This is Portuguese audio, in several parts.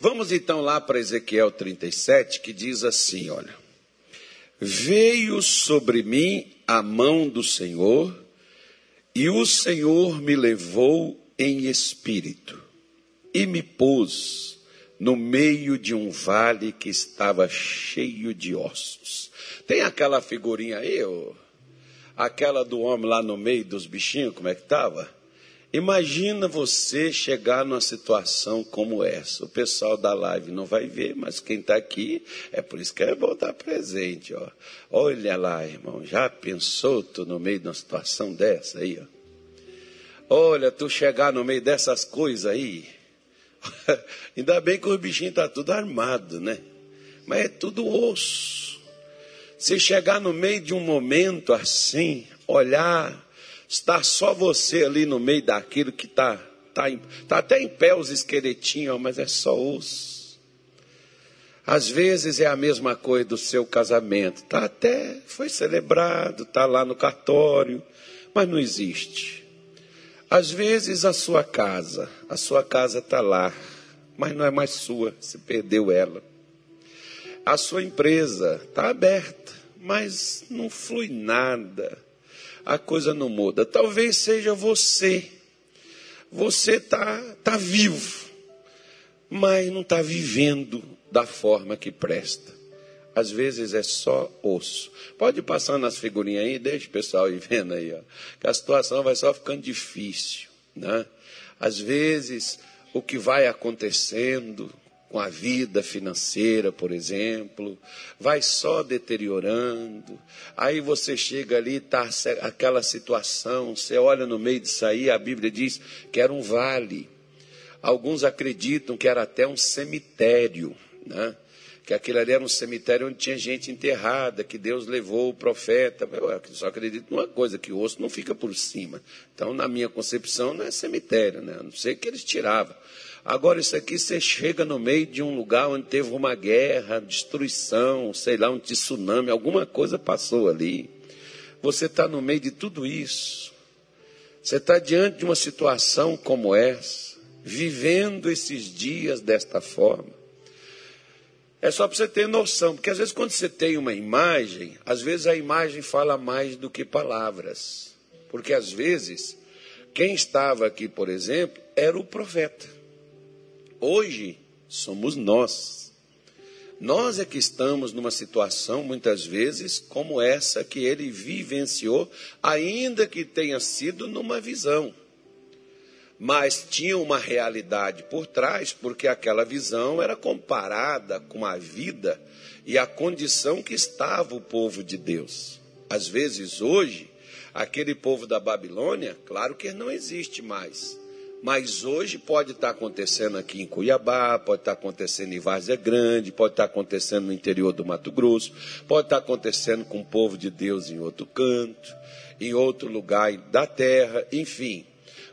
Vamos então lá para Ezequiel 37, que diz assim: olha. Veio sobre mim a mão do Senhor, e o Senhor me levou em espírito, e me pôs no meio de um vale que estava cheio de ossos. Tem aquela figurinha aí, ó, aquela do homem lá no meio dos bichinhos, como é que estava? Imagina você chegar numa situação como essa. O pessoal da live não vai ver, mas quem está aqui, é por isso que é bom estar presente. Ó. Olha lá, irmão, já pensou tu no meio de uma situação dessa aí? Ó? Olha, tu chegar no meio dessas coisas aí. Ainda bem que o bichinho está tudo armado, né? Mas é tudo osso. Se chegar no meio de um momento assim, olhar Está só você ali no meio daquilo que está tá, tá até em pé os esqueletinhos, mas é só osso. Às vezes é a mesma coisa do seu casamento. Tá até foi celebrado, tá lá no cartório, mas não existe. Às vezes a sua casa, a sua casa está lá, mas não é mais sua, se perdeu ela. A sua empresa está aberta, mas não flui nada a coisa não muda. Talvez seja você. Você está tá vivo, mas não está vivendo da forma que presta. Às vezes é só osso. Pode passar nas figurinhas aí, deixa o pessoal ir vendo aí, ó, que a situação vai só ficando difícil. Né? Às vezes, o que vai acontecendo com a vida financeira, por exemplo, vai só deteriorando. Aí você chega ali, está aquela situação, você olha no meio disso aí, a Bíblia diz que era um vale. Alguns acreditam que era até um cemitério, né? que aquilo ali era um cemitério onde tinha gente enterrada, que Deus levou o profeta. Eu só acredito numa coisa, que o osso não fica por cima. Então, na minha concepção, não é cemitério, né? a não ser que eles tiravam. Agora, isso aqui você chega no meio de um lugar onde teve uma guerra, destruição, sei lá, um tsunami, alguma coisa passou ali. Você está no meio de tudo isso. Você está diante de uma situação como essa, vivendo esses dias desta forma. É só para você ter noção, porque às vezes quando você tem uma imagem, às vezes a imagem fala mais do que palavras. Porque às vezes, quem estava aqui, por exemplo, era o profeta. Hoje somos nós. Nós é que estamos numa situação, muitas vezes, como essa que ele vivenciou, ainda que tenha sido numa visão. Mas tinha uma realidade por trás, porque aquela visão era comparada com a vida e a condição que estava o povo de Deus. Às vezes, hoje, aquele povo da Babilônia, claro que não existe mais mas hoje pode estar acontecendo aqui em Cuiabá, pode estar acontecendo em Várzea Grande, pode estar acontecendo no interior do Mato Grosso, pode estar acontecendo com o povo de Deus em outro canto, em outro lugar da terra, enfim.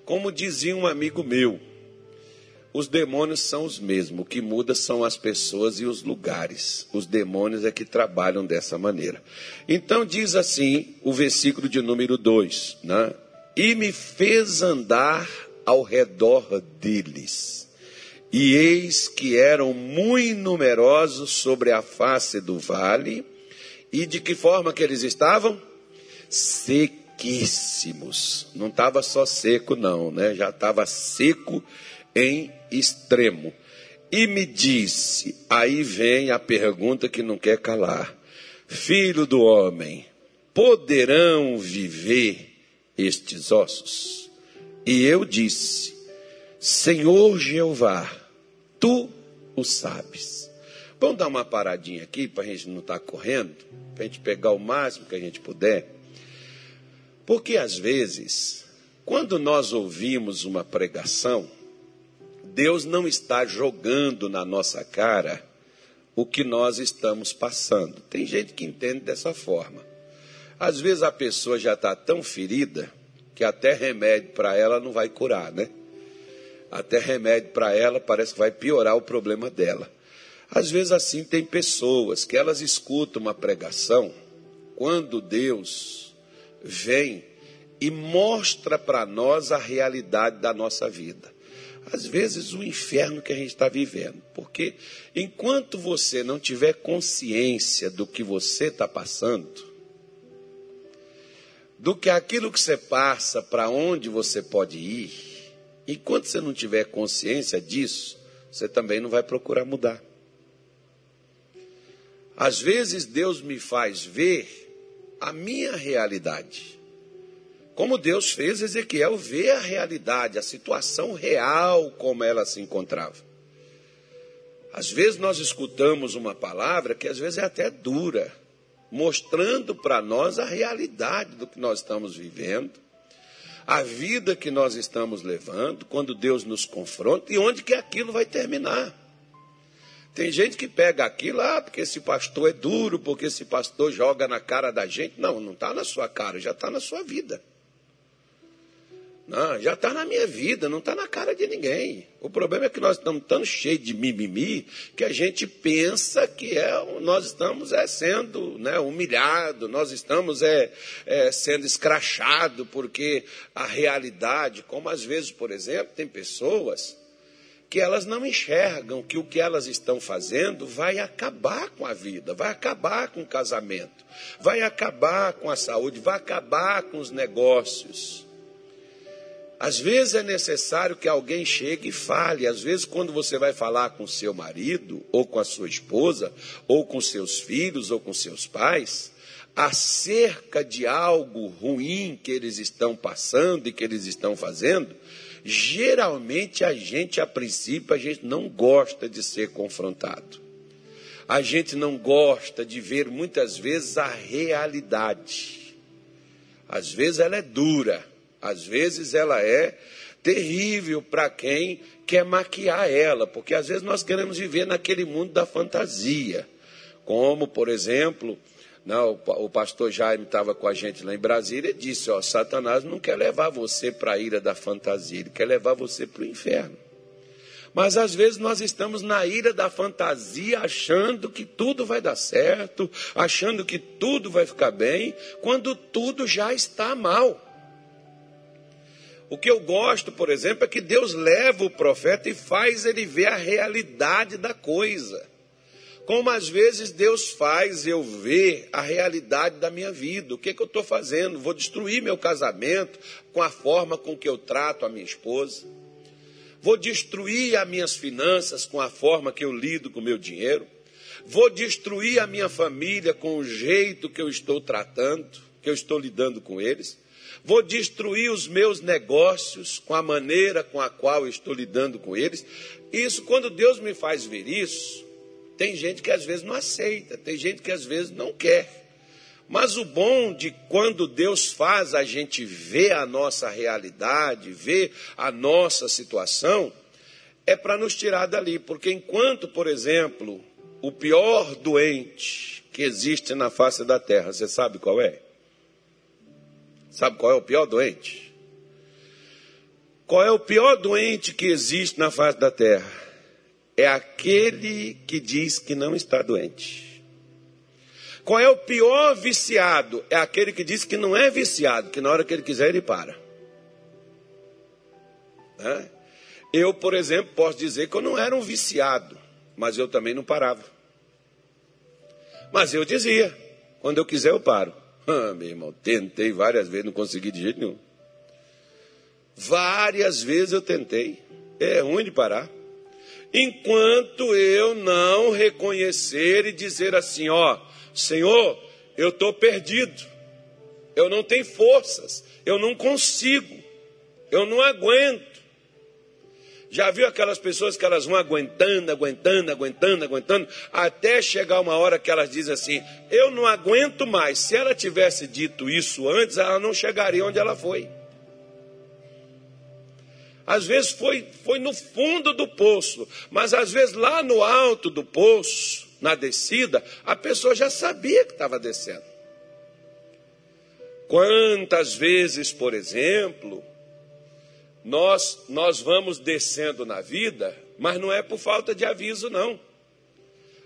Como dizia um amigo meu, os demônios são os mesmos, o que muda são as pessoas e os lugares. Os demônios é que trabalham dessa maneira. Então diz assim o versículo de número 2, né? E me fez andar ao redor deles. E eis que eram muito numerosos sobre a face do vale, e de que forma que eles estavam? Sequíssimos. Não estava só seco, não, né? Já estava seco em extremo. E me disse, aí vem a pergunta que não quer calar: Filho do homem, poderão viver estes ossos? E eu disse: Senhor Jeová, tu o sabes. Vamos dar uma paradinha aqui para a gente não estar tá correndo, para a gente pegar o máximo que a gente puder. Porque às vezes, quando nós ouvimos uma pregação, Deus não está jogando na nossa cara o que nós estamos passando. Tem gente que entende dessa forma. Às vezes a pessoa já está tão ferida que até remédio para ela não vai curar, né? Até remédio para ela parece que vai piorar o problema dela. Às vezes assim tem pessoas que elas escutam uma pregação quando Deus vem e mostra para nós a realidade da nossa vida. às vezes, o inferno que a gente está vivendo. Porque enquanto você não tiver consciência do que você está passando, do que aquilo que você passa, para onde você pode ir, enquanto você não tiver consciência disso, você também não vai procurar mudar. Às vezes Deus me faz ver a minha realidade. Como Deus fez Ezequiel ver a realidade, a situação real como ela se encontrava. Às vezes nós escutamos uma palavra que às vezes é até dura, mostrando para nós a realidade do que nós estamos vivendo, a vida que nós estamos levando, quando Deus nos confronta e onde que aquilo vai terminar. Tem gente que pega aquilo, ah, porque esse pastor é duro, porque esse pastor joga na cara da gente. Não, não está na sua cara, já está na sua vida. Não, já está na minha vida, não está na cara de ninguém. O problema é que nós estamos tão cheios de mimimi que a gente pensa que é, nós estamos é, sendo né, humilhado, nós estamos é, é, sendo escrachado, porque a realidade, como às vezes, por exemplo, tem pessoas que elas não enxergam que o que elas estão fazendo vai acabar com a vida, vai acabar com o casamento, vai acabar com a saúde, vai acabar com os negócios. Às vezes é necessário que alguém chegue e fale. Às vezes, quando você vai falar com seu marido, ou com a sua esposa, ou com seus filhos, ou com seus pais, acerca de algo ruim que eles estão passando e que eles estão fazendo, Geralmente a gente, a princípio, a gente não gosta de ser confrontado. A gente não gosta de ver muitas vezes a realidade. Às vezes ela é dura, às vezes ela é terrível para quem quer maquiar ela, porque às vezes nós queremos viver naquele mundo da fantasia. Como, por exemplo, não, o pastor Jaime estava com a gente lá em Brasília e disse: ó, Satanás não quer levar você para a ira da fantasia, ele quer levar você para o inferno. Mas às vezes nós estamos na ira da fantasia, achando que tudo vai dar certo, achando que tudo vai ficar bem, quando tudo já está mal. O que eu gosto, por exemplo, é que Deus leva o profeta e faz ele ver a realidade da coisa. Como às vezes Deus faz eu ver a realidade da minha vida, o que, que eu estou fazendo? Vou destruir meu casamento com a forma com que eu trato a minha esposa, vou destruir as minhas finanças com a forma que eu lido com o meu dinheiro, vou destruir a minha família com o jeito que eu estou tratando, que eu estou lidando com eles, vou destruir os meus negócios com a maneira com a qual estou lidando com eles. Isso, quando Deus me faz ver isso, tem gente que às vezes não aceita, tem gente que às vezes não quer. Mas o bom de quando Deus faz a gente ver a nossa realidade, ver a nossa situação, é para nos tirar dali. Porque enquanto, por exemplo, o pior doente que existe na face da terra, você sabe qual é? Sabe qual é o pior doente? Qual é o pior doente que existe na face da terra? é aquele que diz que não está doente. Qual é o pior viciado? É aquele que diz que não é viciado, que na hora que ele quiser ele para. Né? Eu, por exemplo, posso dizer que eu não era um viciado, mas eu também não parava. Mas eu dizia: quando eu quiser eu paro. Ah, meu irmão, tentei várias vezes, não consegui de jeito nenhum. Várias vezes eu tentei. É ruim de parar enquanto eu não reconhecer e dizer assim: ó, Senhor, eu estou perdido, eu não tenho forças, eu não consigo, eu não aguento. Já viu aquelas pessoas que elas vão aguentando, aguentando, aguentando, aguentando, até chegar uma hora que elas dizem assim: Eu não aguento mais. Se ela tivesse dito isso antes, ela não chegaria onde ela foi. Às vezes foi, foi no fundo do poço, mas às vezes lá no alto do poço, na descida, a pessoa já sabia que estava descendo. Quantas vezes, por exemplo, nós, nós vamos descendo na vida, mas não é por falta de aviso, não.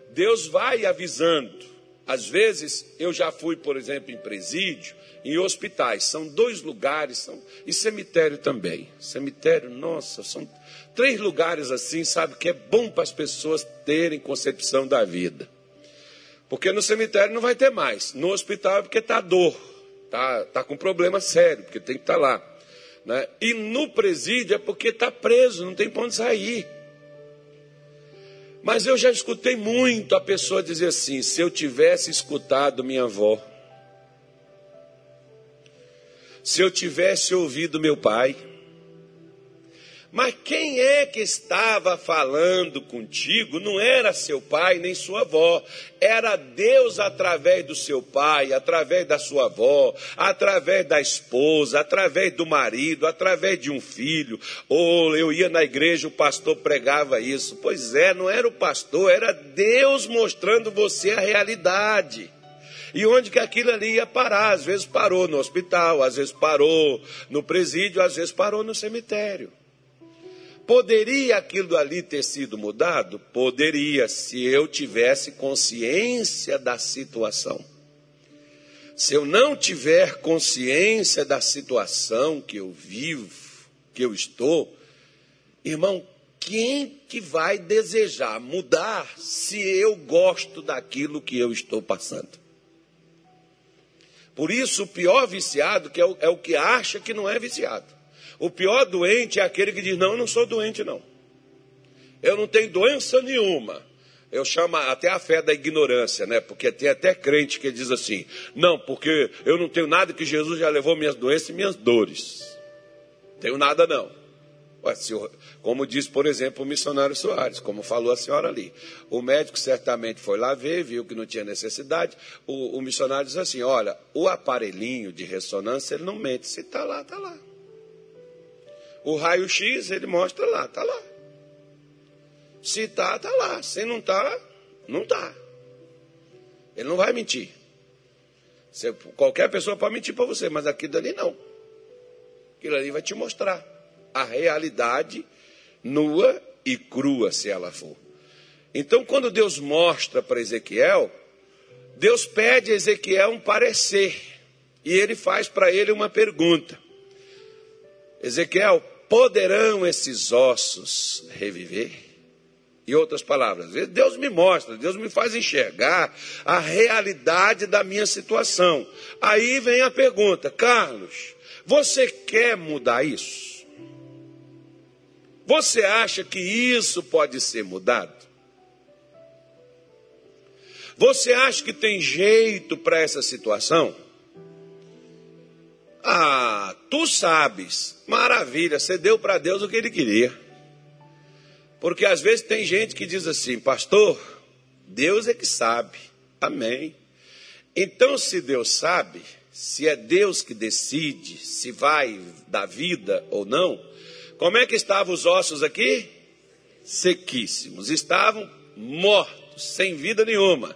Deus vai avisando Às vezes, eu já fui, por exemplo, em presídio, em hospitais. São dois lugares, são, e cemitério também. Cemitério, nossa, são três lugares assim, sabe, que é bom para as pessoas terem concepção da vida. Porque no cemitério não vai ter mais. No hospital é porque está dor, está tá com problema sério, porque tem que estar tá lá. Né? E no presídio é porque está preso, não tem para onde sair. Mas eu já escutei muito a pessoa dizer assim: se eu tivesse escutado minha avó, se eu tivesse ouvido meu pai, mas quem é que estava falando contigo? Não era seu pai nem sua avó, era Deus através do seu pai, através da sua avó, através da esposa, através do marido, através de um filho. Ou eu ia na igreja, o pastor pregava isso. Pois é, não era o pastor, era Deus mostrando você a realidade. E onde que aquilo ali ia parar? Às vezes parou no hospital, às vezes parou no presídio, às vezes parou no cemitério. Poderia aquilo ali ter sido mudado? Poderia, se eu tivesse consciência da situação. Se eu não tiver consciência da situação que eu vivo, que eu estou, irmão, quem que vai desejar mudar se eu gosto daquilo que eu estou passando? Por isso, o pior viciado é é o que acha que não é viciado. O pior doente é aquele que diz: Não, eu não sou doente, não. Eu não tenho doença nenhuma. Eu chamo até a fé da ignorância, né? Porque tem até crente que diz assim: Não, porque eu não tenho nada que Jesus já levou minhas doenças e minhas dores. Tenho nada, não. Como diz, por exemplo, o missionário Soares, como falou a senhora ali. O médico certamente foi lá ver, viu que não tinha necessidade. O, o missionário diz assim: olha, o aparelhinho de ressonância ele não mente. Se está lá, está lá. O raio-x, ele mostra lá, está lá. Se está, está lá. Se não está, não está. Ele não vai mentir. Você, qualquer pessoa pode mentir para você, mas aquilo ali não. Aquilo ali vai te mostrar a realidade nua e crua, se ela for. Então, quando Deus mostra para Ezequiel, Deus pede a Ezequiel um parecer. E ele faz para ele uma pergunta. Ezequiel, poderão esses ossos reviver? Em outras palavras, Deus me mostra, Deus me faz enxergar a realidade da minha situação. Aí vem a pergunta, Carlos, você quer mudar isso? Você acha que isso pode ser mudado? Você acha que tem jeito para essa situação? Ah, tu sabes. Maravilha, você deu para Deus o que ele queria. Porque às vezes tem gente que diz assim, pastor, Deus é que sabe. Amém. Então, se Deus sabe, se é Deus que decide se vai dar vida ou não, como é que estavam os ossos aqui? Sequíssimos, estavam mortos, sem vida nenhuma.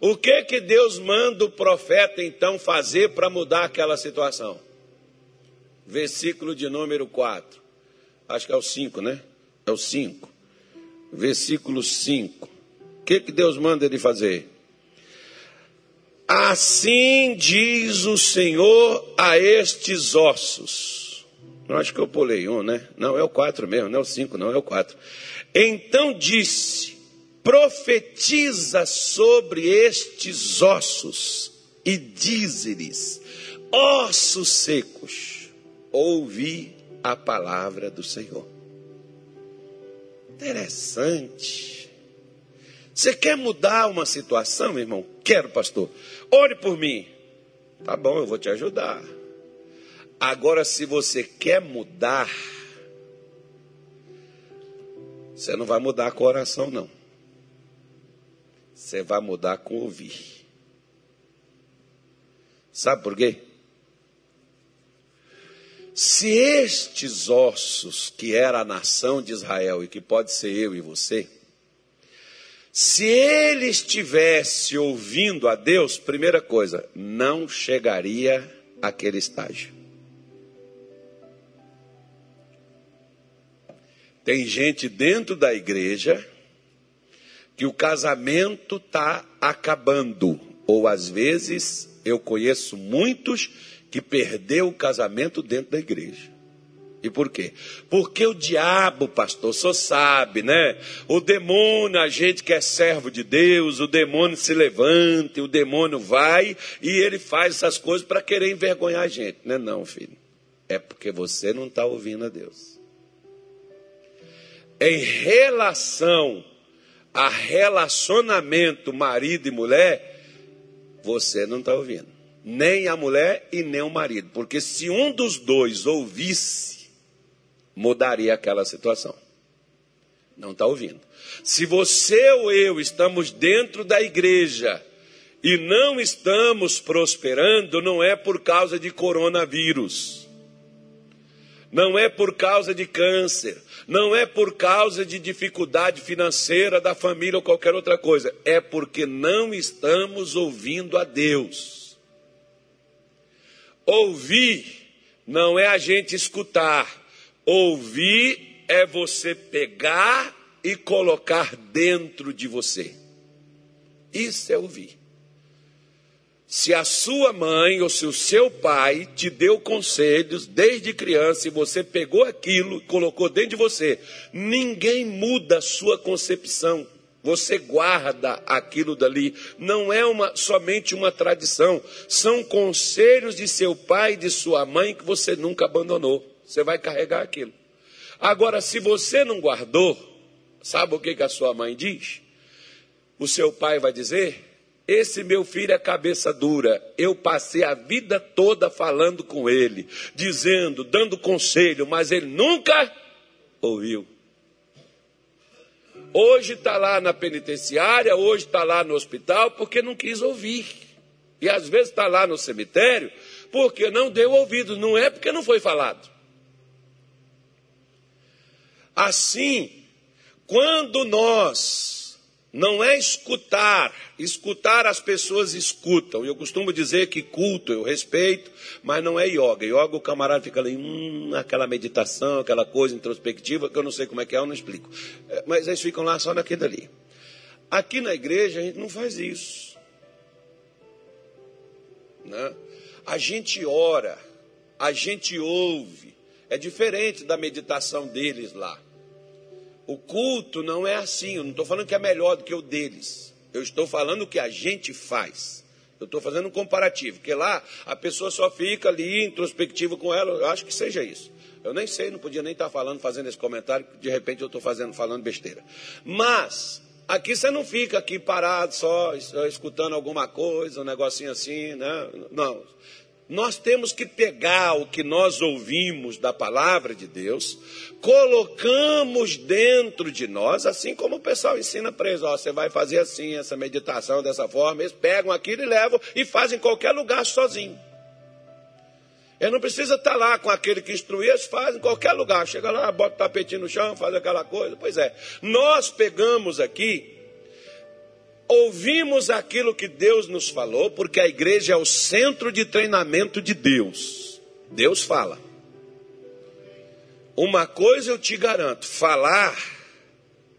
O que que Deus manda o profeta então fazer para mudar aquela situação? Versículo de número 4. Acho que é o 5, né? É o 5. Versículo 5. O que que Deus manda ele fazer? Assim diz o Senhor a estes ossos. Eu acho que eu pulei um, né? Não, é o 4 mesmo, não é o 5, não, é o 4. Então disse: profetiza sobre estes ossos e diz-lhes: ossos secos, ouvi a palavra do Senhor. Interessante. Você quer mudar uma situação, meu irmão? Quero, pastor. Ore por mim. Tá bom, eu vou te ajudar. Agora, se você quer mudar, você não vai mudar com oração, não. Você vai mudar com ouvir. Sabe por quê? Se estes ossos, que era a nação de Israel e que pode ser eu e você, se ele estivesse ouvindo a Deus, primeira coisa, não chegaria àquele estágio. Tem gente dentro da igreja que o casamento está acabando. Ou às vezes eu conheço muitos que perdeu o casamento dentro da igreja. E por quê? Porque o diabo, pastor, só sabe, né? O demônio, a gente que é servo de Deus, o demônio se levanta, o demônio vai e ele faz essas coisas para querer envergonhar a gente. Não é não, filho. É porque você não está ouvindo a Deus. Em relação a relacionamento marido e mulher, você não está ouvindo. Nem a mulher e nem o marido. Porque se um dos dois ouvisse, mudaria aquela situação. Não está ouvindo. Se você ou eu estamos dentro da igreja e não estamos prosperando, não é por causa de coronavírus, não é por causa de câncer, não é por causa de dificuldade financeira da família ou qualquer outra coisa, é porque não estamos ouvindo a Deus. Ouvir não é a gente escutar, Ouvir é você pegar e colocar dentro de você. Isso é ouvir. Se a sua mãe ou se o seu pai te deu conselhos desde criança e você pegou aquilo e colocou dentro de você, ninguém muda a sua concepção. Você guarda aquilo dali. Não é uma, somente uma tradição. São conselhos de seu pai e de sua mãe que você nunca abandonou. Você vai carregar aquilo. Agora, se você não guardou, sabe o que, que a sua mãe diz? O seu pai vai dizer: Esse meu filho é cabeça dura. Eu passei a vida toda falando com ele, dizendo, dando conselho, mas ele nunca ouviu. Hoje está lá na penitenciária, hoje está lá no hospital, porque não quis ouvir. E às vezes está lá no cemitério, porque não deu ouvido. Não é porque não foi falado. Assim, quando nós não é escutar, escutar as pessoas escutam. Eu costumo dizer que culto eu respeito, mas não é yoga. Yoga o camarada fica ali, hum, aquela meditação, aquela coisa introspectiva, que eu não sei como é que é, eu não explico. É, mas eles ficam lá só naquele ali. Aqui na igreja a gente não faz isso. Né? A gente ora, a gente ouve. É diferente da meditação deles lá. O culto não é assim. Eu não estou falando que é melhor do que o deles. Eu estou falando o que a gente faz. Eu estou fazendo um comparativo, porque lá a pessoa só fica ali introspectiva com ela. Eu acho que seja isso. Eu nem sei, não podia nem estar falando, fazendo esse comentário, de repente eu estou fazendo, falando besteira. Mas aqui você não fica aqui parado só escutando alguma coisa, um negocinho assim, né? Não. Nós temos que pegar o que nós ouvimos da palavra de Deus, colocamos dentro de nós, assim como o pessoal ensina para eles, ó, você vai fazer assim, essa meditação dessa forma, eles pegam aquilo e levam e fazem em qualquer lugar sozinho. Ele não precisa estar lá com aquele que instruiu, eles fazem em qualquer lugar. Chega lá, bota o tapetinho no chão, faz aquela coisa. Pois é, nós pegamos aqui ouvimos aquilo que Deus nos falou, porque a igreja é o centro de treinamento de Deus. Deus fala. Uma coisa eu te garanto: falar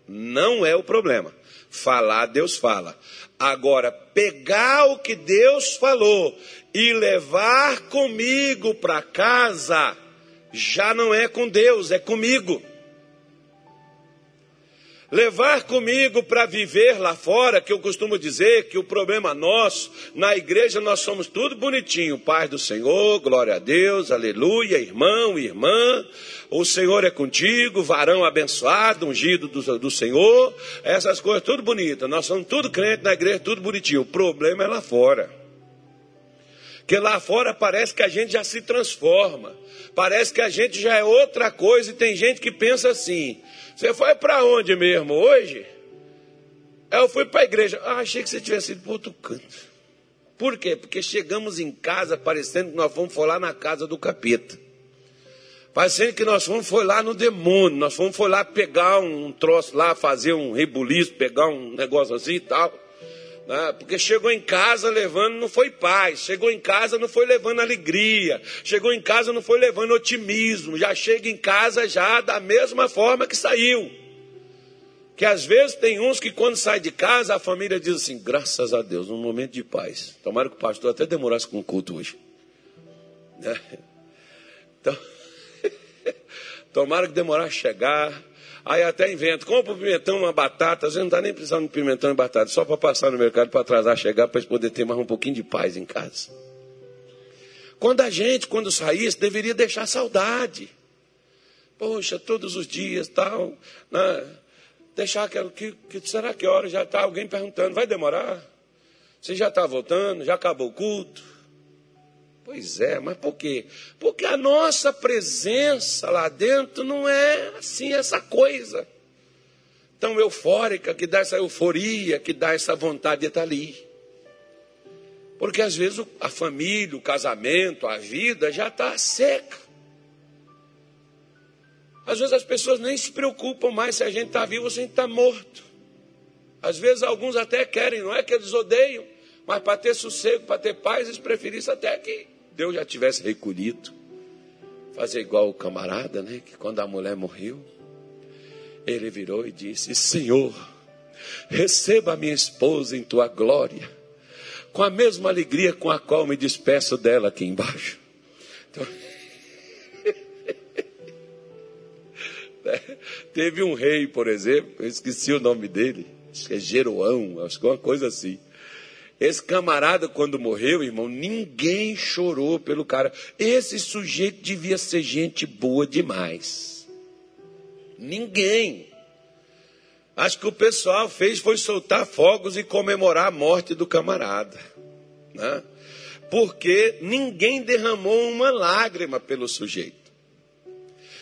não é o problema. Falar, Deus fala. Agora, pegar o que Deus falou e levar comigo para casa, já não é com Deus, é comigo levar comigo para viver lá fora, que eu costumo dizer que o problema nosso, na igreja nós somos tudo bonitinho, Pai do Senhor, glória a Deus, aleluia, irmão, irmã, o Senhor é contigo, varão abençoado, ungido do, do Senhor, essas coisas tudo bonitas, nós somos tudo crente na igreja, tudo bonitinho, o problema é lá fora. Que lá fora parece que a gente já se transforma, parece que a gente já é outra coisa e tem gente que pensa assim: você foi para onde mesmo hoje? Eu fui para a igreja. Ah, achei que você tivesse ido para outro canto. Por quê? Porque chegamos em casa parecendo que nós fomos foi lá na casa do capeta. Parecendo que nós fomos foi lá no demônio. Nós fomos foi lá pegar um troço lá, fazer um rebuliço, pegar um negócio assim e tal. Né? Porque chegou em casa levando, não foi paz. Chegou em casa, não foi levando alegria. Chegou em casa, não foi levando otimismo. Já chega em casa já da mesma forma que saiu. Que às vezes tem uns que quando sai de casa, a família diz assim, graças a Deus, num momento de paz. Tomara que o pastor até demorasse com o culto hoje. Né? Então, tomara que demorasse a chegar. Aí até invento, compra um pimentão, uma batata, às vezes não está nem precisando de pimentão e batata, só para passar no mercado para atrasar, chegar, para poder ter mais um pouquinho de paz em casa. Quando a gente, quando saísse, deveria deixar saudade. Poxa, todos os dias, tal, né? deixar que, que, que será que hora já está alguém perguntando, vai demorar? Você já está voltando? Já acabou o culto? Pois é, mas por quê? Porque a nossa presença lá dentro não é assim essa coisa tão eufórica, que dá essa euforia, que dá essa vontade de estar ali. Porque às vezes a família, o casamento, a vida já está seca. Às vezes as pessoas nem se preocupam mais se a gente está vivo ou se a gente está morto. Às vezes alguns até querem, não é que eles odeiam, mas para ter sossego, para ter paz, eles preferissem até que Deus já tivesse recolhido. Fazer igual o camarada, né? Que quando a mulher morreu, ele virou e disse: Senhor, receba a minha esposa em tua glória, com a mesma alegria com a qual me despeço dela aqui embaixo. Então, teve um rei, por exemplo, eu esqueci o nome dele, acho que é Jeroão, acho que é uma coisa assim. Esse camarada, quando morreu, irmão, ninguém chorou pelo cara. Esse sujeito devia ser gente boa demais. Ninguém. Acho que o pessoal fez foi soltar fogos e comemorar a morte do camarada. Né? Porque ninguém derramou uma lágrima pelo sujeito.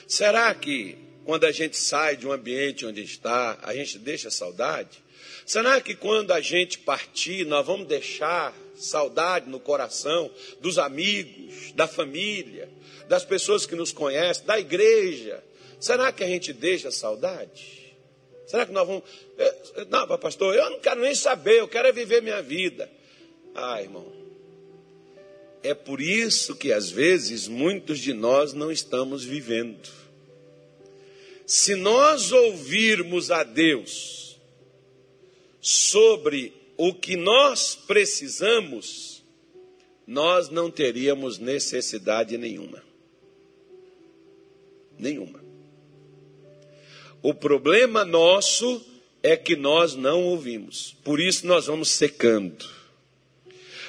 Será que quando a gente sai de um ambiente onde está, a gente deixa saudade? Será que quando a gente partir, nós vamos deixar saudade no coração dos amigos, da família, das pessoas que nos conhecem, da igreja? Será que a gente deixa saudade? Será que nós vamos. Não, pastor, eu não quero nem saber, eu quero é viver minha vida. Ah, irmão. É por isso que às vezes muitos de nós não estamos vivendo. Se nós ouvirmos a Deus, sobre o que nós precisamos, nós não teríamos necessidade nenhuma. Nenhuma. O problema nosso é que nós não ouvimos. Por isso nós vamos secando.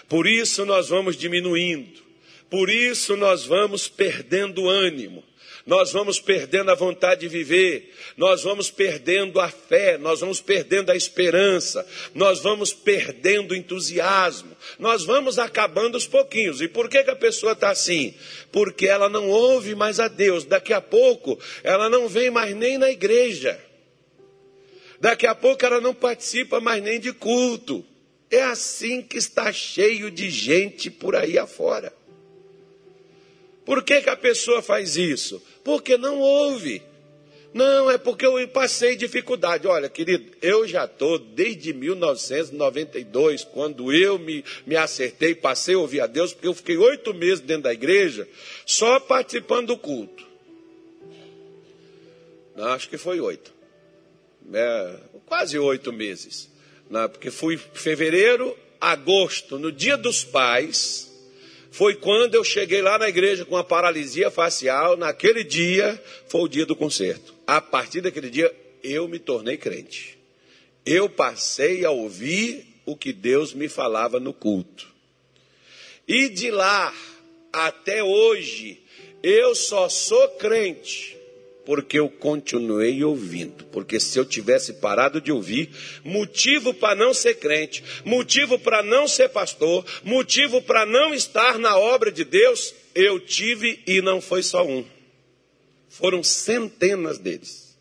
Por isso nós vamos diminuindo. Por isso nós vamos perdendo ânimo nós vamos perdendo a vontade de viver, nós vamos perdendo a fé, nós vamos perdendo a esperança, nós vamos perdendo o entusiasmo, nós vamos acabando os pouquinhos. E por que, que a pessoa está assim? Porque ela não ouve mais a Deus. Daqui a pouco ela não vem mais nem na igreja. Daqui a pouco ela não participa mais nem de culto. É assim que está cheio de gente por aí afora. Por que, que a pessoa faz isso? Porque não ouve. Não, é porque eu passei dificuldade. Olha, querido, eu já estou desde 1992, quando eu me, me acertei, passei a ouvir a Deus, porque eu fiquei oito meses dentro da igreja, só participando do culto. Não, acho que foi oito. É, quase oito meses. Não, porque fui fevereiro, agosto, no dia dos pais, foi quando eu cheguei lá na igreja com a paralisia facial. Naquele dia foi o dia do concerto. A partir daquele dia eu me tornei crente. Eu passei a ouvir o que Deus me falava no culto. E de lá até hoje, eu só sou crente porque eu continuei ouvindo. Porque se eu tivesse parado de ouvir, motivo para não ser crente, motivo para não ser pastor, motivo para não estar na obra de Deus, eu tive e não foi só um. Foram centenas deles.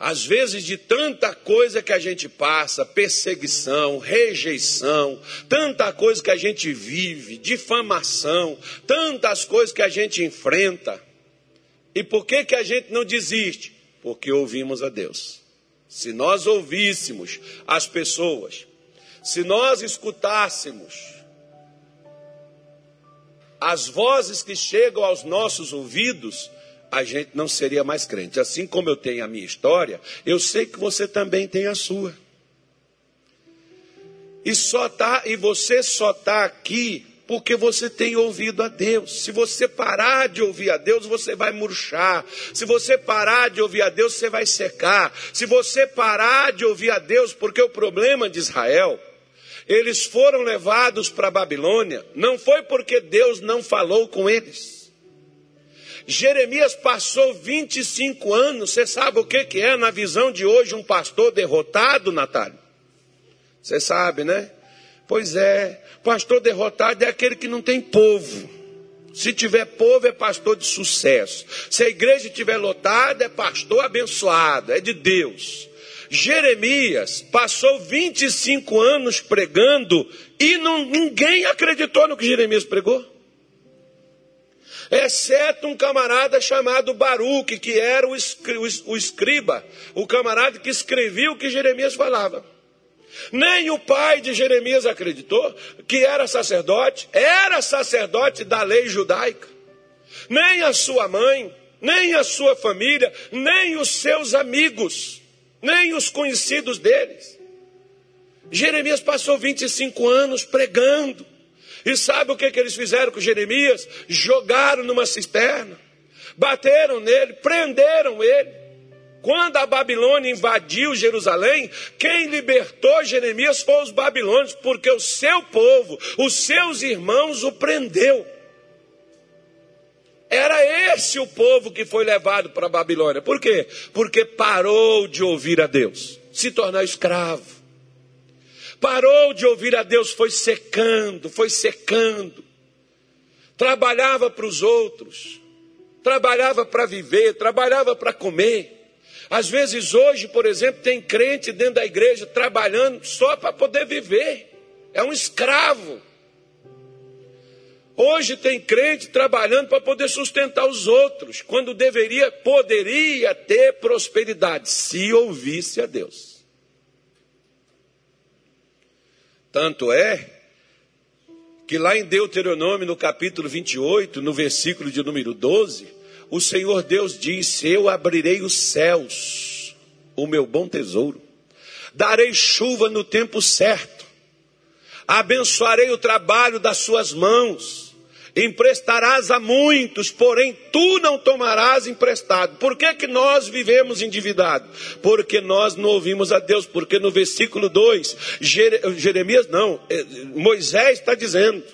Às vezes, de tanta coisa que a gente passa, perseguição, rejeição, tanta coisa que a gente vive, difamação, tantas coisas que a gente enfrenta, e por que, que a gente não desiste? Porque ouvimos a Deus. Se nós ouvíssemos as pessoas, se nós escutássemos as vozes que chegam aos nossos ouvidos, a gente não seria mais crente. Assim como eu tenho a minha história, eu sei que você também tem a sua. E só tá, e você só está aqui porque você tem ouvido a Deus. Se você parar de ouvir a Deus, você vai murchar. Se você parar de ouvir a Deus, você vai secar. Se você parar de ouvir a Deus, porque o problema de Israel, eles foram levados para a Babilônia, não foi porque Deus não falou com eles. Jeremias passou 25 anos, você sabe o que, que é na visão de hoje um pastor derrotado, Natália? Você sabe, né? Pois é, pastor derrotado é aquele que não tem povo. Se tiver povo, é pastor de sucesso. Se a igreja estiver lotada, é pastor abençoado, é de Deus. Jeremias passou 25 anos pregando e não, ninguém acreditou no que Jeremias pregou. Exceto um camarada chamado Baruque, que era o, o, escriba, o camarada que escrevia o que Jeremias falava. Nem o pai de Jeremias acreditou que era sacerdote, era sacerdote da lei judaica. Nem a sua mãe, nem a sua família, nem os seus amigos, nem os conhecidos deles. Jeremias passou 25 anos pregando. E sabe o que, que eles fizeram com Jeremias? Jogaram numa cisterna, bateram nele, prenderam ele. Quando a Babilônia invadiu Jerusalém, quem libertou Jeremias foi os babilônios, porque o seu povo, os seus irmãos o prendeu. Era esse o povo que foi levado para a Babilônia. Por quê? Porque parou de ouvir a Deus, se tornou escravo. Parou de ouvir a Deus, foi secando, foi secando. Trabalhava para os outros, trabalhava para viver, trabalhava para comer. Às vezes hoje, por exemplo, tem crente dentro da igreja trabalhando só para poder viver. É um escravo. Hoje tem crente trabalhando para poder sustentar os outros, quando deveria, poderia ter prosperidade, se ouvisse a Deus. Tanto é que lá em Deuteronômio, no capítulo 28, no versículo de número 12, o Senhor Deus disse: Eu abrirei os céus, o meu bom tesouro, darei chuva no tempo certo, abençoarei o trabalho das suas mãos, emprestarás a muitos, porém tu não tomarás emprestado. Por que, que nós vivemos endividados? Porque nós não ouvimos a Deus, porque no versículo 2, Jeremias não, eh, Moisés está dizendo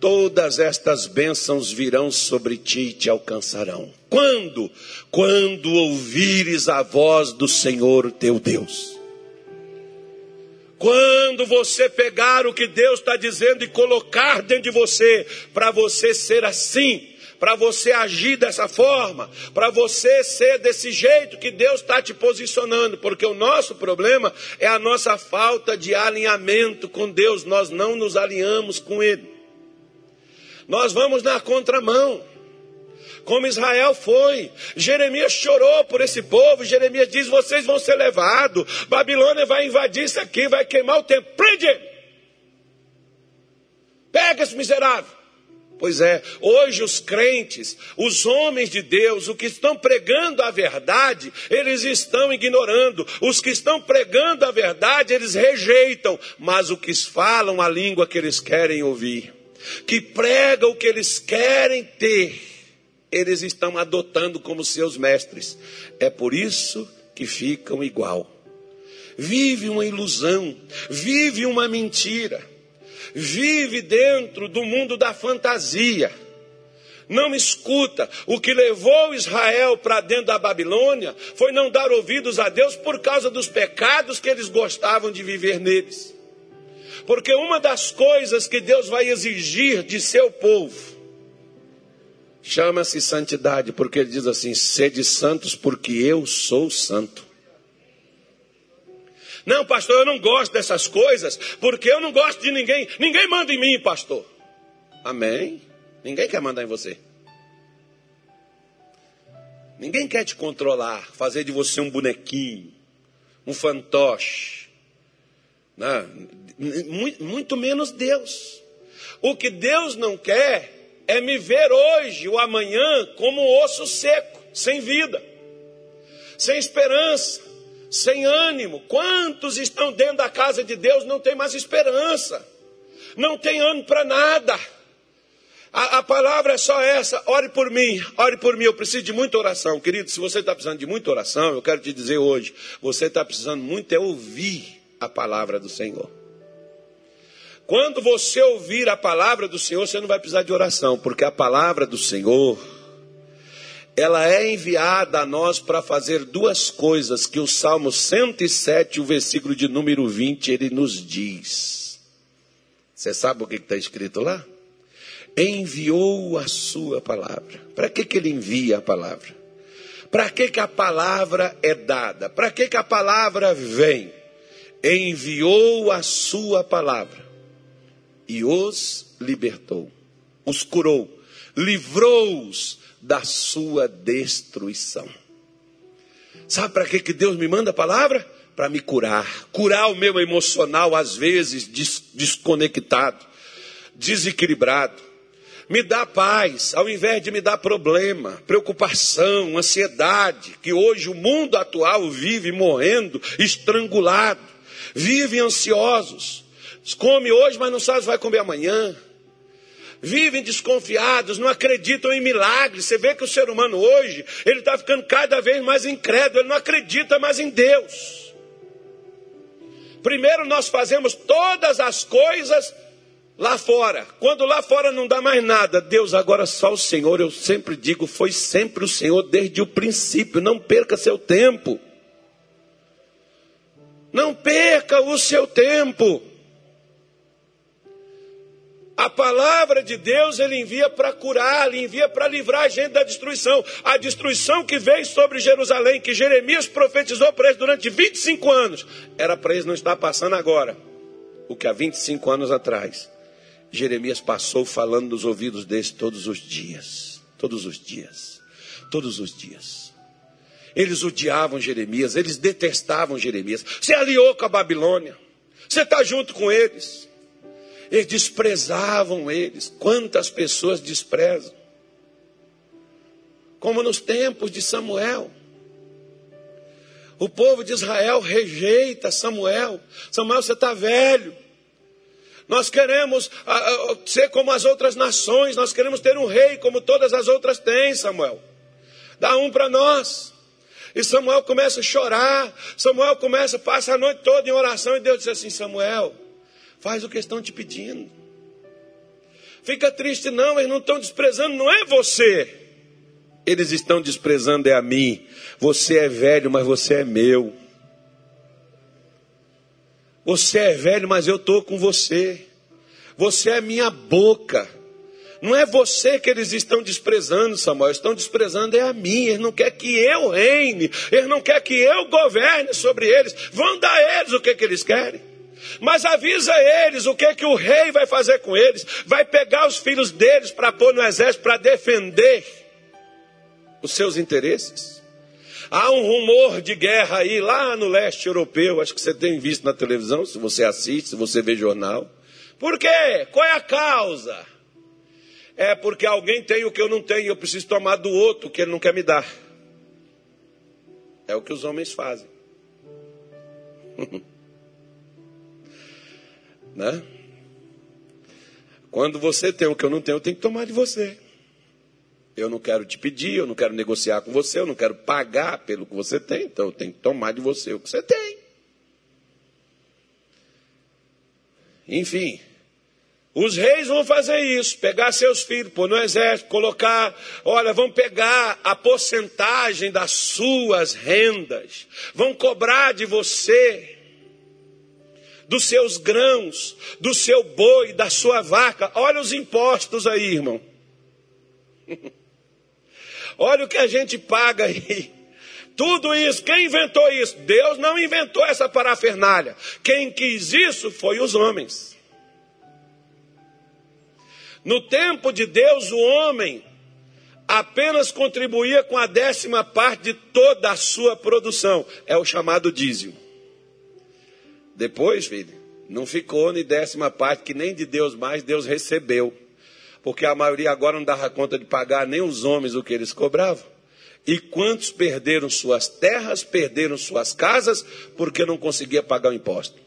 todas estas bênçãos virão sobre ti e te alcançarão. Quando? Quando ouvires a voz do Senhor teu Deus. Quando você pegar o que Deus está dizendo e colocar dentro de você, para você ser assim, para você agir dessa forma, para você ser desse jeito que Deus está te posicionando, porque o nosso problema é a nossa falta de alinhamento com Deus, nós não nos alinhamos com Ele. Nós vamos na contramão. Como Israel foi. Jeremias chorou por esse povo. Jeremias diz: vocês vão ser levados. Babilônia vai invadir isso aqui, vai queimar o templo. Prende! Pega esse miserável. Pois é, hoje os crentes, os homens de Deus, os que estão pregando a verdade, eles estão ignorando. Os que estão pregando a verdade, eles rejeitam. Mas os que falam a língua que eles querem ouvir que prega o que eles querem ter, eles estão adotando como seus mestres. É por isso que ficam igual. Vive uma ilusão, vive uma mentira, vive dentro do mundo da fantasia. Não escuta. O que levou Israel para dentro da Babilônia foi não dar ouvidos a Deus por causa dos pecados que eles gostavam de viver neles. Porque uma das coisas que Deus vai exigir de seu povo chama-se santidade, porque ele diz assim: sede santos, porque eu sou santo. Não, pastor, eu não gosto dessas coisas, porque eu não gosto de ninguém. Ninguém manda em mim, pastor. Amém? Ninguém quer mandar em você. Ninguém quer te controlar, fazer de você um bonequinho, um fantoche. Não, muito menos Deus. O que Deus não quer é me ver hoje ou amanhã como um osso seco, sem vida, sem esperança, sem ânimo. Quantos estão dentro da casa de Deus não tem mais esperança, não tem ânimo para nada. A, a, palavra é só essa: ore por mim, ore por mim. Eu preciso de muita oração, querido. Se você está precisando de muita oração, eu quero te dizer hoje: você está precisando muito é ouvir a palavra do Senhor. Quando você ouvir a palavra do Senhor, você não vai precisar de oração, porque a palavra do Senhor, ela é enviada a nós para fazer duas coisas que o Salmo 107, o versículo de número 20, ele nos diz. Você sabe o que está escrito lá? Enviou a sua palavra. Para que, que ele envia a palavra? Para que, que a palavra é dada? Para que, que a palavra vem? Enviou a sua palavra e os libertou, os curou, livrou-os da sua destruição. Sabe para que, que Deus me manda a palavra? Para me curar, curar o meu emocional, às vezes des desconectado, desequilibrado. Me dá paz, ao invés de me dar problema, preocupação, ansiedade, que hoje o mundo atual vive morrendo, estrangulado, vive ansiosos Come hoje, mas não sabe se vai comer amanhã. Vivem desconfiados, não acreditam em milagres. Você vê que o ser humano hoje, ele está ficando cada vez mais incrédulo, ele não acredita mais em Deus. Primeiro nós fazemos todas as coisas lá fora. Quando lá fora não dá mais nada, Deus agora só o Senhor, eu sempre digo, foi sempre o Senhor desde o princípio. Não perca seu tempo. Não perca o seu tempo. A palavra de Deus ele envia para curar, ele envia para livrar a gente da destruição. A destruição que veio sobre Jerusalém, que Jeremias profetizou para eles durante 25 anos, era para eles não estar passando agora. O que há 25 anos atrás, Jeremias passou falando nos ouvidos deles todos os dias. Todos os dias. Todos os dias. Eles odiavam Jeremias, eles detestavam Jeremias. Você aliou com a Babilônia. Você está junto com eles. Eles desprezavam eles. Quantas pessoas desprezam? Como nos tempos de Samuel. O povo de Israel rejeita Samuel. Samuel, você está velho. Nós queremos ser como as outras nações. Nós queremos ter um rei como todas as outras têm, Samuel. Dá um para nós. E Samuel começa a chorar. Samuel começa, passa a noite toda em oração. E Deus diz assim: Samuel, Faz o que estão te pedindo. Fica triste, não, eles não estão desprezando, não é você. Eles estão desprezando é a mim. Você é velho, mas você é meu. Você é velho, mas eu estou com você. Você é minha boca. Não é você que eles estão desprezando, Samuel. Estão desprezando é a mim. Eles não querem que eu reine. Eles não querem que eu governe sobre eles. Vão dar a eles o que, que eles querem. Mas avisa eles o que que o rei vai fazer com eles. Vai pegar os filhos deles para pôr no exército para defender os seus interesses. Há um rumor de guerra aí lá no leste europeu, acho que você tem visto na televisão, se você assiste, se você vê jornal. Por quê? Qual é a causa? É porque alguém tem o que eu não tenho, eu preciso tomar do outro que ele não quer me dar. É o que os homens fazem. Né? Quando você tem o que eu não tenho, eu tenho que tomar de você. Eu não quero te pedir, eu não quero negociar com você, eu não quero pagar pelo que você tem, então eu tenho que tomar de você o que você tem. Enfim, os reis vão fazer isso, pegar seus filhos, pôr no exército, colocar, olha, vão pegar a porcentagem das suas rendas, vão cobrar de você dos seus grãos, do seu boi, da sua vaca. Olha os impostos aí, irmão. Olha o que a gente paga aí. Tudo isso, quem inventou isso? Deus não inventou essa parafernália. Quem quis isso foi os homens. No tempo de Deus, o homem apenas contribuía com a décima parte de toda a sua produção. É o chamado dízimo. Depois, filho, não ficou nem décima parte, que nem de Deus mais Deus recebeu. porque a maioria agora não dava conta de pagar nem os homens o que eles cobravam. E quantos perderam suas terras, perderam suas casas, porque não conseguia pagar o imposto?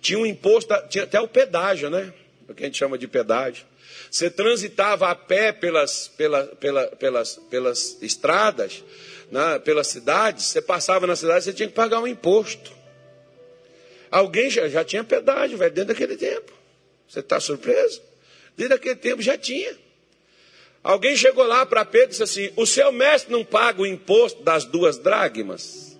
Tinha um imposto, tinha até o pedágio, né? O que a gente chama de pedágio. Você transitava a pé pelas, pela, pela, pelas, pelas estradas, né, pelas cidades, você passava na cidade, você tinha que pagar um imposto. Alguém já, já tinha pedágio, velho, dentro daquele tempo. Você está surpreso? Desde aquele tempo já tinha. Alguém chegou lá para Pedro e disse assim: O seu mestre não paga o imposto das duas dragmas?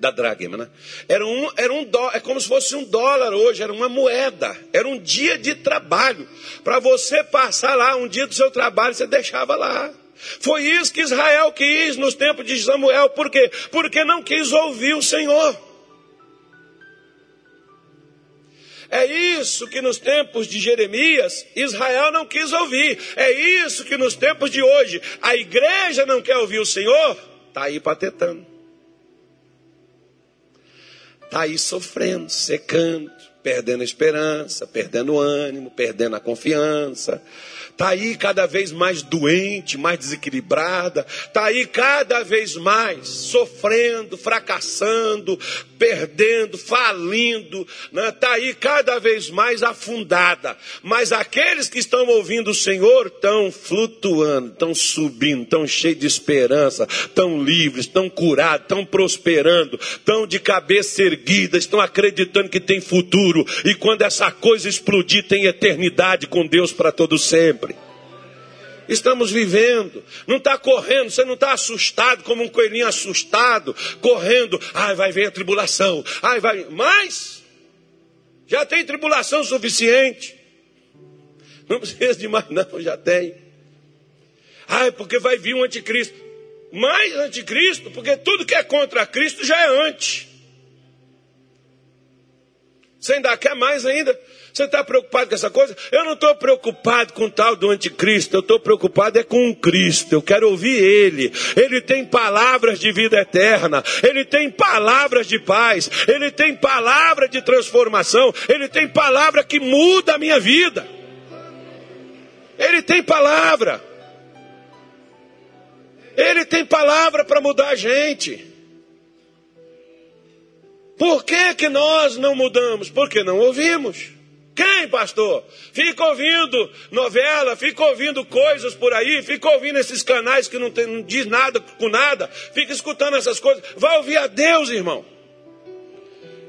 Da dragma, né? Era um, era um dó, é como se fosse um dólar hoje, era uma moeda, era um dia de trabalho. Para você passar lá um dia do seu trabalho, você deixava lá. Foi isso que Israel quis nos tempos de Samuel, por quê? Porque não quis ouvir o Senhor. É isso que nos tempos de Jeremias Israel não quis ouvir. É isso que nos tempos de hoje a igreja não quer ouvir o Senhor. Está aí patetando. Está aí sofrendo, secando, perdendo a esperança, perdendo o ânimo, perdendo a confiança está aí cada vez mais doente, mais desequilibrada, está aí cada vez mais sofrendo, fracassando, perdendo, falindo, está né? Tá aí cada vez mais afundada. Mas aqueles que estão ouvindo o Senhor estão flutuando, estão subindo, estão cheios de esperança, estão livres, estão curados, estão prosperando, estão de cabeça erguida, estão acreditando que tem futuro. E quando essa coisa explodir, tem eternidade com Deus para todo sempre estamos vivendo. Não está correndo, você não está assustado como um coelhinho assustado, correndo. Ai, vai vir a tribulação. Ai, vai. Mas já tem tribulação suficiente. Não precisa de mais, não, já tem. Ai, porque vai vir um anticristo. Mais anticristo, porque tudo que é contra Cristo já é anti. Você ainda quer mais ainda? Você está preocupado com essa coisa? Eu não estou preocupado com o tal do anticristo, eu estou preocupado é com o Cristo. Eu quero ouvir Ele. Ele tem palavras de vida eterna, Ele tem palavras de paz, Ele tem palavra de transformação, Ele tem palavra que muda a minha vida. Ele tem palavra. Ele tem palavra para mudar a gente. Por que, que nós não mudamos? Porque não ouvimos. Quem, pastor? Fica ouvindo novela, fica ouvindo coisas por aí, fica ouvindo esses canais que não, tem, não diz nada com nada, fica escutando essas coisas. Vai ouvir a Deus, irmão.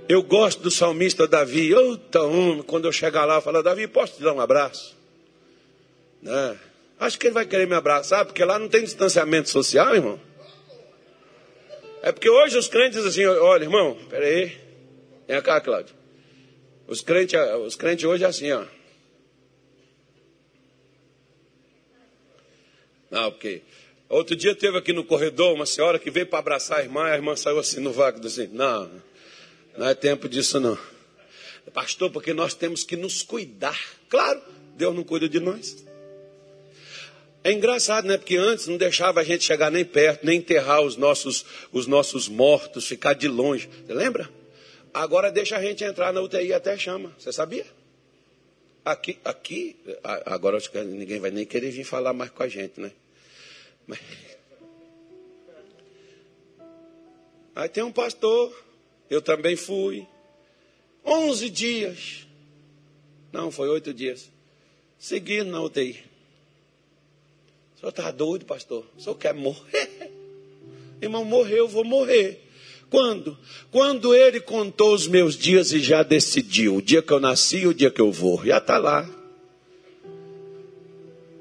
Eu gosto do salmista Davi. Outra homem, quando eu chegar lá, falar, Davi, posso te dar um abraço? Né? Acho que ele vai querer me abraçar, porque lá não tem distanciamento social, irmão. É porque hoje os crentes dizem assim, olha, irmão, peraí. Vem cá, Cláudio. Os crentes, os crentes hoje é assim, ó. Não, porque outro dia teve aqui no corredor uma senhora que veio para abraçar a irmã, a irmã saiu assim no vácuo, assim, não, não é tempo disso não. Pastor, porque nós temos que nos cuidar. Claro, Deus não cuida de nós. É engraçado, né? Porque antes não deixava a gente chegar nem perto, nem enterrar os nossos, os nossos mortos, ficar de longe. Você lembra? Agora deixa a gente entrar na UTI até chama. Você sabia? Aqui, aqui, agora acho que ninguém vai nem querer vir falar mais com a gente, né? Mas... Aí tem um pastor, eu também fui. Onze dias. Não, foi oito dias. Seguindo na UTI. O senhor está doido, pastor? O senhor quer morrer? Irmão, morreu, eu vou morrer. Quando? Quando ele contou os meus dias e já decidiu o dia que eu nasci e o dia que eu vou. Já está lá.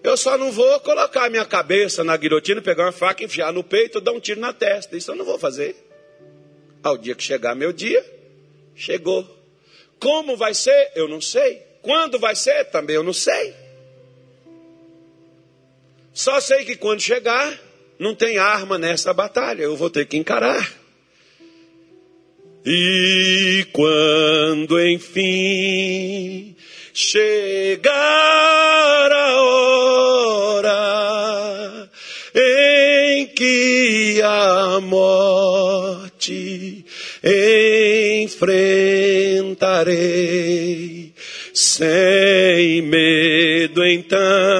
Eu só não vou colocar minha cabeça na guilhotina, pegar uma faca, enfiar no peito, dar um tiro na testa. Isso eu não vou fazer. Ao dia que chegar meu dia, chegou. Como vai ser? Eu não sei. Quando vai ser? Também eu não sei. Só sei que quando chegar, não tem arma nessa batalha. Eu vou ter que encarar. E quando enfim chegar a hora em que a morte enfrentarei, sem medo então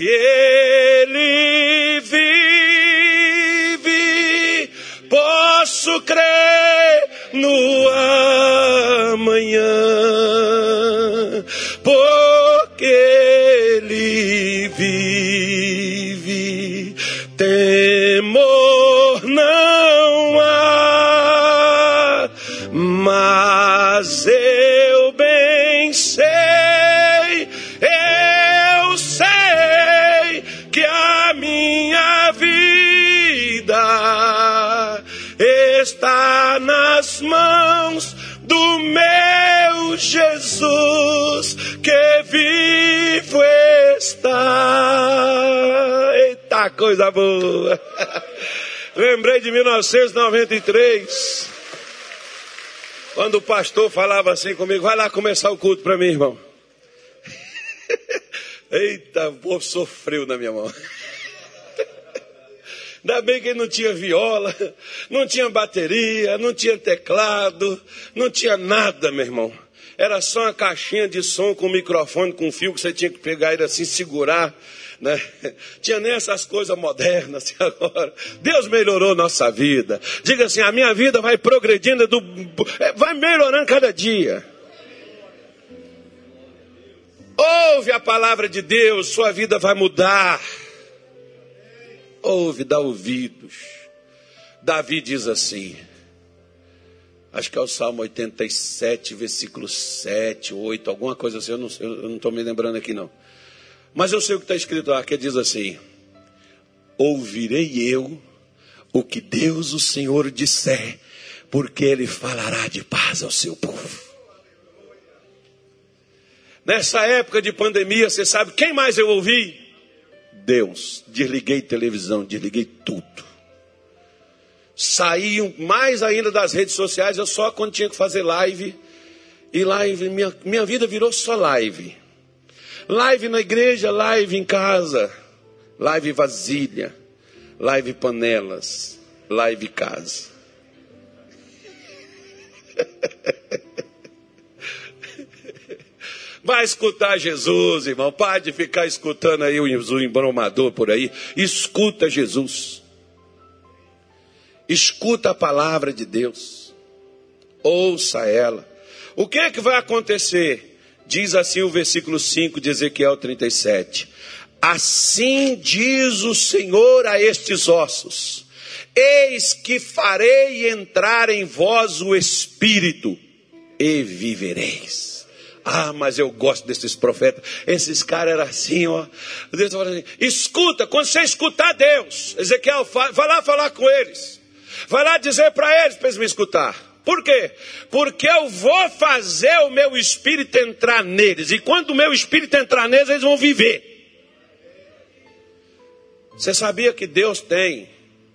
porque ele vive, posso crer no amanhã, porque ele vive, temor está nas mãos do meu Jesus que vivo está. Eita coisa boa! Lembrei de 1993, quando o pastor falava assim comigo: vai lá começar o culto para mim, irmão. Eita, o povo sofreu na minha mão. Ainda bem que não tinha viola, não tinha bateria, não tinha teclado, não tinha nada, meu irmão. Era só uma caixinha de som com microfone, com fio que você tinha que pegar ele assim, segurar. Né? Tinha nem essas coisas modernas assim, agora. Deus melhorou nossa vida. Diga assim: a minha vida vai progredindo, do, vai melhorando cada dia. Ouve a palavra de Deus, sua vida vai mudar. Ouve, dá ouvidos. Davi diz assim, acho que é o Salmo 87, versículo 7, 8, alguma coisa assim, eu não estou me lembrando aqui não. Mas eu sei o que está escrito lá, que diz assim: Ouvirei eu o que Deus, o Senhor, disser, porque Ele falará de paz ao seu povo. Nessa época de pandemia, você sabe quem mais eu ouvi? Deus. Desliguei televisão, desliguei tudo. Saí mais ainda das redes sociais, eu só quando tinha que fazer live. E live, minha, minha vida virou só live. Live na igreja, live em casa, live vasilha, live panelas, live casa. Vai escutar Jesus, irmão. Pare de ficar escutando aí o embromador por aí. Escuta Jesus. Escuta a palavra de Deus. Ouça ela. O que é que vai acontecer? Diz assim o versículo 5 de Ezequiel 37. Assim diz o Senhor a estes ossos: Eis que farei entrar em vós o espírito e vivereis. Ah, mas eu gosto desses profetas. Esses caras eram assim, ó. Deus tá assim, escuta, quando você escutar Deus, Ezequiel, vai lá falar com eles. Vai lá dizer para eles para eles me escutar. Por quê? Porque eu vou fazer o meu espírito entrar neles. E quando o meu espírito entrar neles, eles vão viver. Você sabia que Deus tem?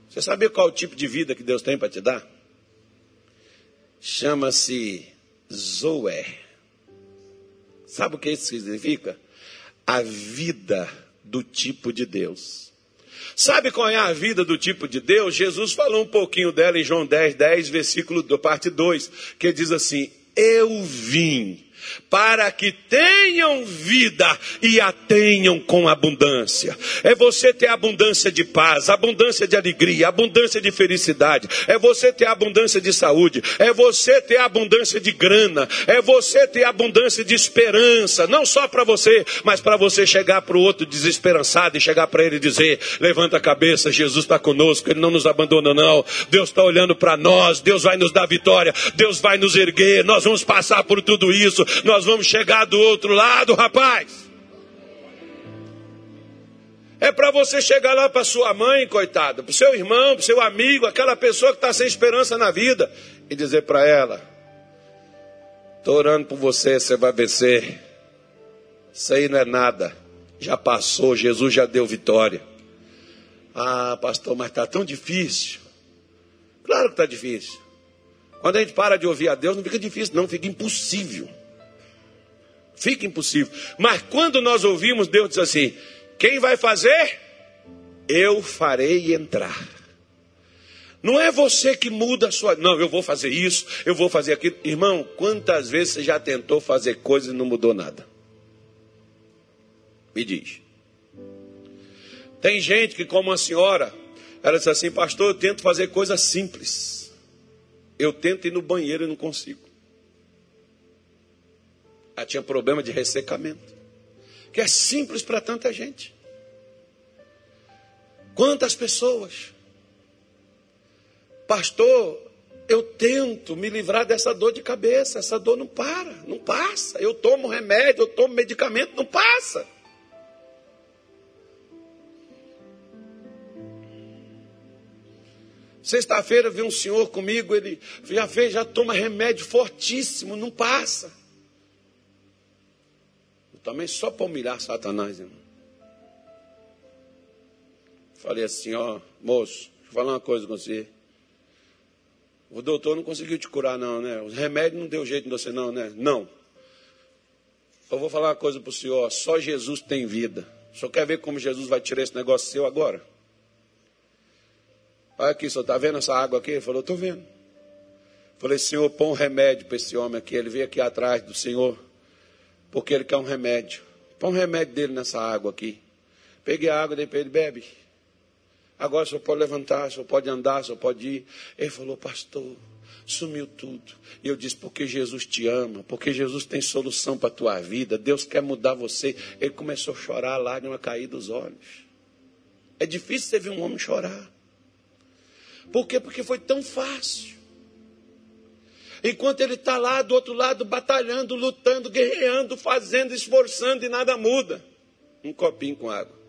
Você sabia qual é o tipo de vida que Deus tem para te dar? Chama-se Zoé. Sabe o que isso significa? A vida do tipo de Deus. Sabe qual é a vida do tipo de Deus? Jesus falou um pouquinho dela em João 10, 10, versículo do parte 2, que diz assim: Eu vim para que tenham vida e a tenham com abundância. É você ter abundância de paz, abundância de alegria, abundância de felicidade. É você ter abundância de saúde. É você ter abundância de grana. É você ter abundância de esperança. Não só para você, mas para você chegar para o outro desesperançado e chegar para ele e dizer: Levanta a cabeça, Jesus está conosco, Ele não nos abandona, não. Deus está olhando para nós, Deus vai nos dar vitória, Deus vai nos erguer, nós vamos passar por tudo isso nós vamos chegar do outro lado, rapaz. É para você chegar lá para sua mãe, coitada, para seu irmão, para seu amigo, aquela pessoa que está sem esperança na vida, e dizer para ela: estou orando por você, você vai vencer. Isso aí não é nada, já passou, Jesus já deu vitória. Ah, pastor, mas está tão difícil. Claro que está difícil. Quando a gente para de ouvir a Deus, não fica difícil, não, fica impossível. Fica impossível. Mas quando nós ouvimos, Deus diz assim: quem vai fazer? Eu farei entrar. Não é você que muda a sua. Não, eu vou fazer isso, eu vou fazer aquilo. Irmão, quantas vezes você já tentou fazer coisas e não mudou nada? Me diz. Tem gente que, como a senhora, ela diz assim: Pastor, eu tento fazer coisas simples. Eu tento ir no banheiro e não consigo. Ela tinha problema de ressecamento, que é simples para tanta gente. Quantas pessoas, pastor, eu tento me livrar dessa dor de cabeça, essa dor não para, não passa. Eu tomo remédio, eu tomo medicamento, não passa. Sexta-feira veio um senhor comigo, ele já fez, já toma remédio fortíssimo, não passa. Também só para humilhar Satanás, irmão. Falei assim, ó, moço, deixa eu falar uma coisa com você. O doutor não conseguiu te curar, não, né? O remédio não deu jeito em você, não, né? Não. Eu vou falar uma coisa para o senhor, só Jesus tem vida. O senhor quer ver como Jesus vai tirar esse negócio seu agora? Olha aqui, senhor está vendo essa água aqui? Ele falou, estou vendo. Falei, senhor, põe um remédio para esse homem aqui. Ele veio aqui atrás do senhor, porque ele quer um remédio. Põe um remédio dele nessa água aqui. Peguei a água, dei para ele, bebe. Agora o senhor pode levantar, o senhor pode andar, o senhor pode ir. Ele falou, pastor, sumiu tudo. E eu disse, porque Jesus te ama, porque Jesus tem solução para a tua vida, Deus quer mudar você. Ele começou a chorar, a lágrima cair dos olhos. É difícil você ver um homem chorar. Por quê? Porque foi tão fácil. Enquanto ele está lá do outro lado, batalhando, lutando, guerreando, fazendo, esforçando e nada muda. Um copinho com água.